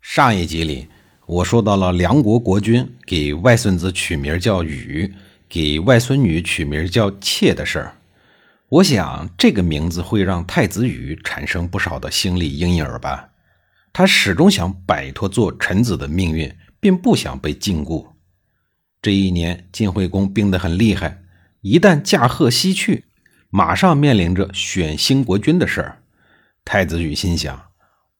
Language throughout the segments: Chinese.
上一集里，我说到了梁国国君给外孙子取名叫禹，给外孙女取名叫妾的事儿。我想这个名字会让太子禹产生不少的心理阴影吧。他始终想摆脱做臣子的命运，并不想被禁锢。这一年，晋惠公病得很厉害，一旦驾鹤西去，马上面临着选新国君的事儿。太子禹心想。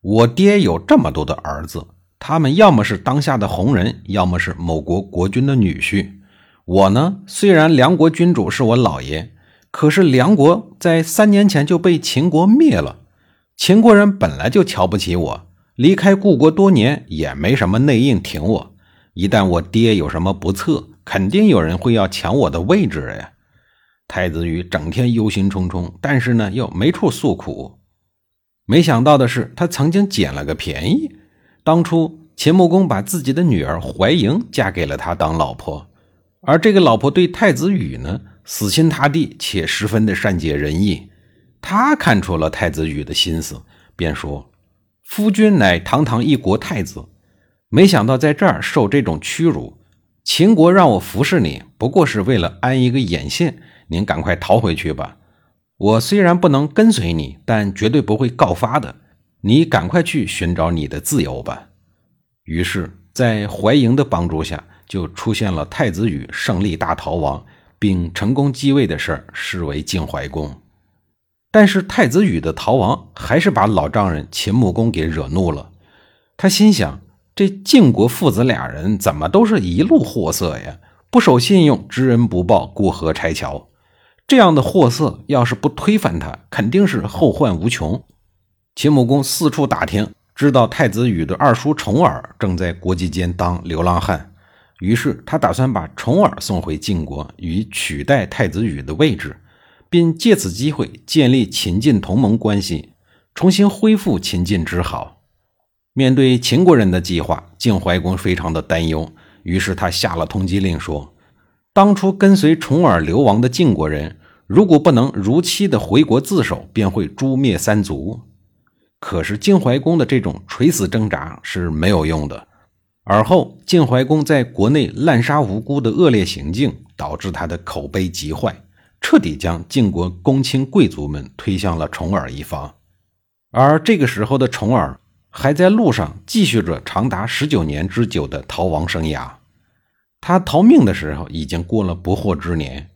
我爹有这么多的儿子，他们要么是当下的红人，要么是某国国君的女婿。我呢，虽然梁国君主是我老爷，可是梁国在三年前就被秦国灭了。秦国人本来就瞧不起我，离开故国多年也没什么内应挺我。一旦我爹有什么不测，肯定有人会要抢我的位置呀。太子羽整天忧心忡忡，但是呢，又没处诉苦。没想到的是，他曾经捡了个便宜。当初秦穆公把自己的女儿怀莹嫁给了他当老婆，而这个老婆对太子羽呢死心塌地，且十分的善解人意。他看出了太子羽的心思，便说：“夫君乃堂堂一国太子，没想到在这儿受这种屈辱。秦国让我服侍你，不过是为了安一个眼线。您赶快逃回去吧。”我虽然不能跟随你，但绝对不会告发的。你赶快去寻找你的自由吧。于是，在怀莹的帮助下，就出现了太子羽胜利大逃亡，并成功继位的事儿，视为晋怀公。但是，太子羽的逃亡还是把老丈人秦穆公给惹怒了。他心想：这晋国父子俩人怎么都是一路货色呀？不守信用，知恩不报，过河拆桥。这样的货色，要是不推翻他，肯定是后患无穷。秦穆公四处打听，知道太子羽的二叔重耳正在国际间当流浪汉，于是他打算把重耳送回晋国，以取代太子羽的位置，并借此机会建立秦晋同盟关系，重新恢复秦晋之好。面对秦国人的计划，晋怀公非常的担忧，于是他下了通缉令，说：当初跟随重耳流亡的晋国人。如果不能如期的回国自首，便会诛灭三族。可是晋怀公的这种垂死挣扎是没有用的。而后晋怀公在国内滥杀无辜的恶劣行径，导致他的口碑极坏，彻底将晋国公卿贵族们推向了重耳一方。而这个时候的重耳还在路上继续着长达十九年之久的逃亡生涯。他逃命的时候已经过了不惑之年。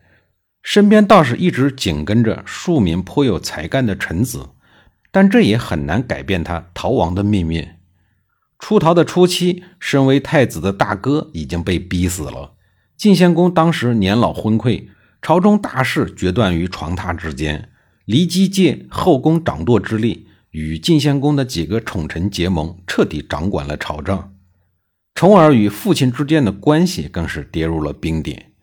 身边倒是一直紧跟着庶民颇有才干的臣子，但这也很难改变他逃亡的命运。出逃的初期，身为太子的大哥已经被逼死了。晋献公当时年老昏聩，朝中大事决断于床榻之间。骊姬借后宫掌舵之力，与晋献公的几个宠臣结盟，彻底掌管了朝政。从而与父亲之间的关系更是跌入了冰点。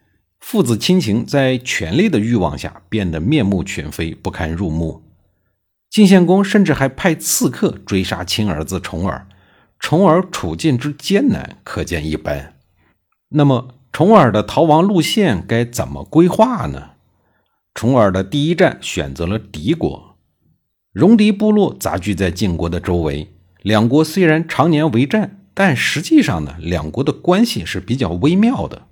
父子亲情在权力的欲望下变得面目全非，不堪入目。晋献公甚至还派刺客追杀亲儿子重耳，重耳处境之艰难可见一斑。那么，重耳的逃亡路线该怎么规划呢？重耳的第一站选择了敌国，戎狄部落杂居在晋国的周围。两国虽然常年为战，但实际上呢，两国的关系是比较微妙的。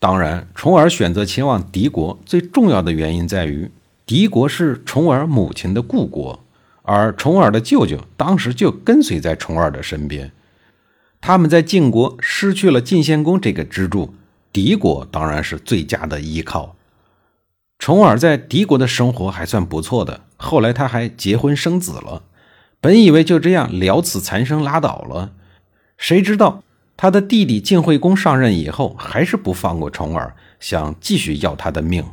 当然，重耳选择前往敌国最重要的原因在于，敌国是重耳母亲的故国，而重耳的舅舅当时就跟随在重耳的身边。他们在晋国失去了晋献公这个支柱，敌国当然是最佳的依靠。重耳在敌国的生活还算不错的，后来他还结婚生子了。本以为就这样了此残生拉倒了，谁知道？他的弟弟晋惠公上任以后，还是不放过重耳，想继续要他的命。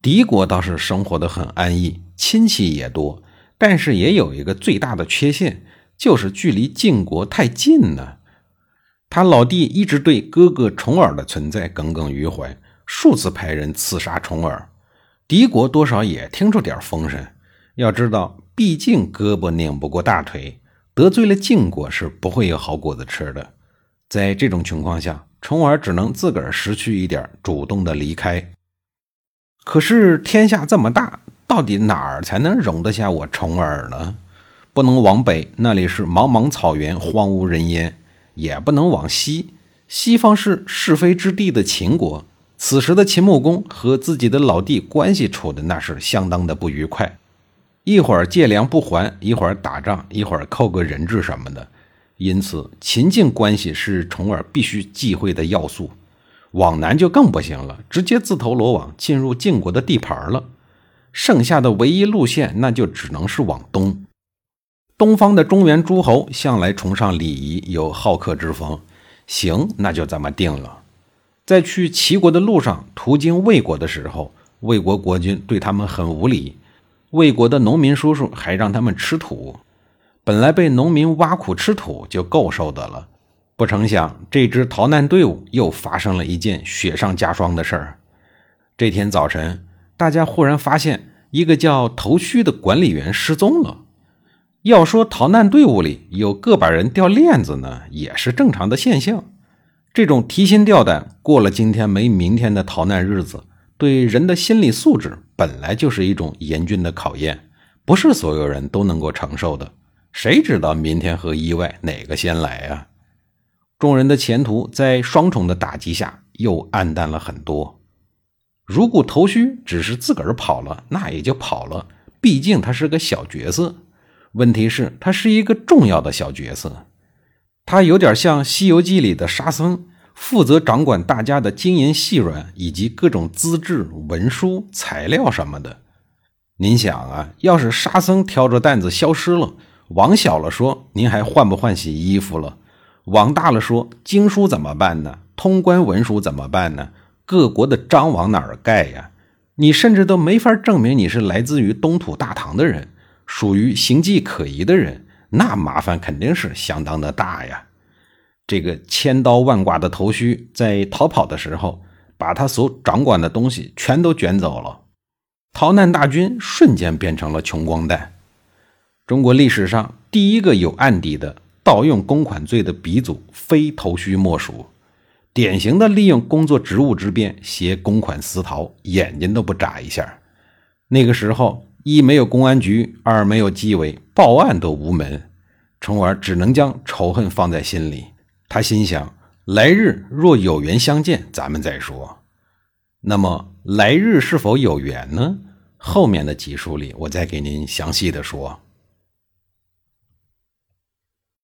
敌国倒是生活的很安逸，亲戚也多，但是也有一个最大的缺陷，就是距离晋国太近呢。他老弟一直对哥哥重耳的存在耿耿于怀，数次派人刺杀重耳。敌国多少也听出点风声。要知道，毕竟胳膊拧不过大腿，得罪了晋国是不会有好果子吃的。在这种情况下，重耳只能自个儿识趣一点，主动的离开。可是天下这么大，到底哪儿才能容得下我重耳呢？不能往北，那里是茫茫草原，荒无人烟。也不能往西，西方是是非之地的秦国。此时的秦穆公和自己的老弟关系处的那是相当的不愉快，一会儿借粮不还，一会儿打仗，一会儿扣个人质什么的。因此，秦晋关系是重耳必须忌讳的要素。往南就更不行了，直接自投罗网进入晋国的地盘了。剩下的唯一路线，那就只能是往东。东方的中原诸侯向来崇尚礼仪，有好客之风。行，那就这么定了。在去齐国的路上，途经魏国的时候，魏国国君对他们很无礼。魏国的农民叔叔还让他们吃土。本来被农民挖苦吃土就够受的了，不成想这支逃难队伍又发生了一件雪上加霜的事儿。这天早晨，大家忽然发现一个叫头须的管理员失踪了。要说逃难队伍里有个把人掉链子呢，也是正常的现象。这种提心吊胆、过了今天没明天的逃难日子，对人的心理素质本来就是一种严峻的考验，不是所有人都能够承受的。谁知道明天和意外哪个先来啊？众人的前途在双重的打击下又暗淡了很多。如果头须只是自个儿跑了，那也就跑了，毕竟他是个小角色。问题是，他是一个重要的小角色，他有点像《西游记》里的沙僧，负责掌管大家的金银细软以及各种资质、文书、材料什么的。您想啊，要是沙僧挑着担子消失了，往小了说，您还换不换洗衣服了？往大了说，经书怎么办呢？通关文书怎么办呢？各国的章往哪儿盖呀？你甚至都没法证明你是来自于东土大唐的人。属于形迹可疑的人，那麻烦肯定是相当的大呀。这个千刀万剐的头须在逃跑的时候，把他所掌管的东西全都卷走了，逃难大军瞬间变成了穷光蛋。中国历史上第一个有案底的盗用公款罪的鼻祖，非头须莫属。典型的利用工作职务之便携公款私逃，眼睛都不眨一下。那个时候。一没有公安局，二没有纪委，报案都无门，从而只能将仇恨放在心里。他心想：来日若有缘相见，咱们再说。那么来日是否有缘呢？后面的集数里，我再给您详细的说。